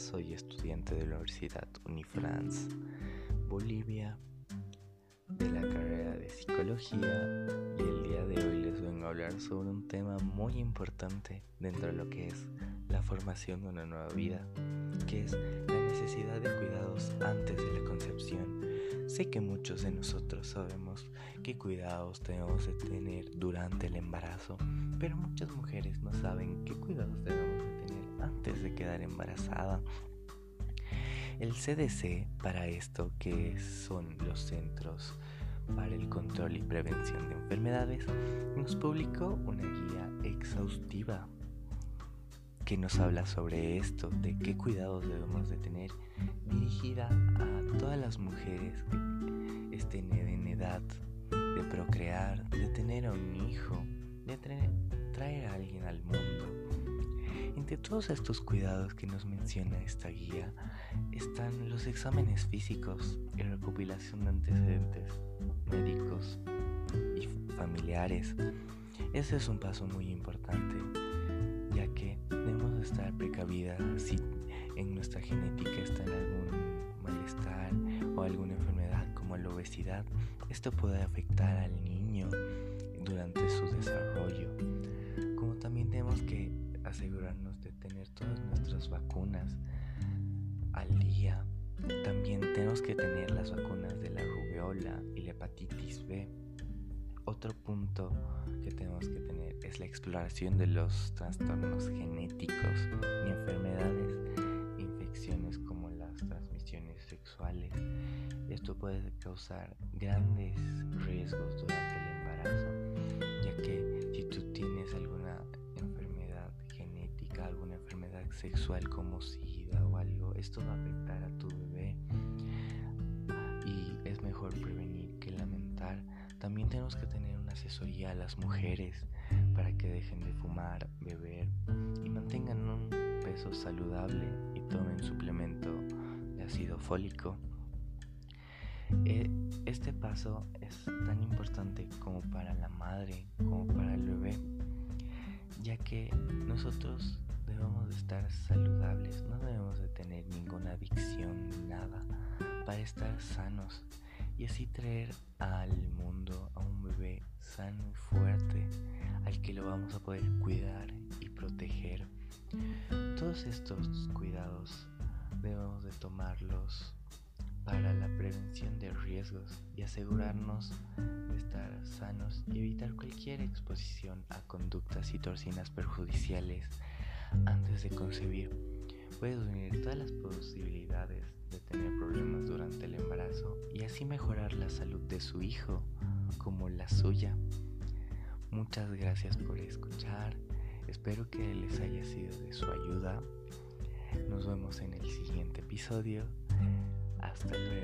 soy estudiante de la Universidad Unifrance Bolivia de la carrera de psicología y el día de hoy les vengo a hablar sobre un tema muy importante dentro de lo que es la formación de una nueva vida, que es la necesidad de cuidados antes de la concepción. Sé que muchos de nosotros sabemos qué cuidados tenemos de tener durante el embarazo, pero muchas mujeres no saben embarazada. El CDC para esto, que son los Centros para el Control y Prevención de Enfermedades, nos publicó una guía exhaustiva que nos habla sobre esto, de qué cuidados debemos de tener, dirigida a todas las mujeres que estén en edad de procrear, de tener un hijo, de traer a alguien al mundo entre todos estos cuidados que nos menciona esta guía están los exámenes físicos y recopilación de antecedentes médicos y familiares. Ese es un paso muy importante, ya que debemos estar precavidas si en nuestra genética está algún malestar o alguna enfermedad como la obesidad. Esto puede afectar al niño durante su desarrollo. Como también tenemos que asegurarnos de tener todas nuestras vacunas al día. También tenemos que tener las vacunas de la rubiola y la hepatitis B. Otro punto que tenemos que tener es la exploración de los trastornos genéticos y enfermedades infecciones como las transmisiones sexuales. Esto puede causar grandes riesgos durante el embarazo, ya que si tú tienes alguna sexual como SIDA o algo, esto va a afectar a tu bebé. Y es mejor prevenir que lamentar. También tenemos que tener una asesoría a las mujeres para que dejen de fumar, beber y mantengan un peso saludable y tomen suplemento de ácido fólico. E, este paso es tan importante como para la madre, como para el bebé, ya que nosotros debemos de estar saludables, no debemos de tener ninguna adicción ni nada para estar sanos y así traer al mundo a un bebé sano y fuerte al que lo vamos a poder cuidar y proteger. Todos estos cuidados debemos de tomarlos para la prevención de riesgos y asegurarnos de estar sanos y evitar cualquier exposición a conductas y torsinas perjudiciales antes de concebir. Puedes unir todas las posibilidades de tener problemas durante el embarazo y así mejorar la salud de su hijo como la suya. Muchas gracias por escuchar. Espero que les haya sido de su ayuda. Nos vemos en el siguiente episodio. Hasta luego.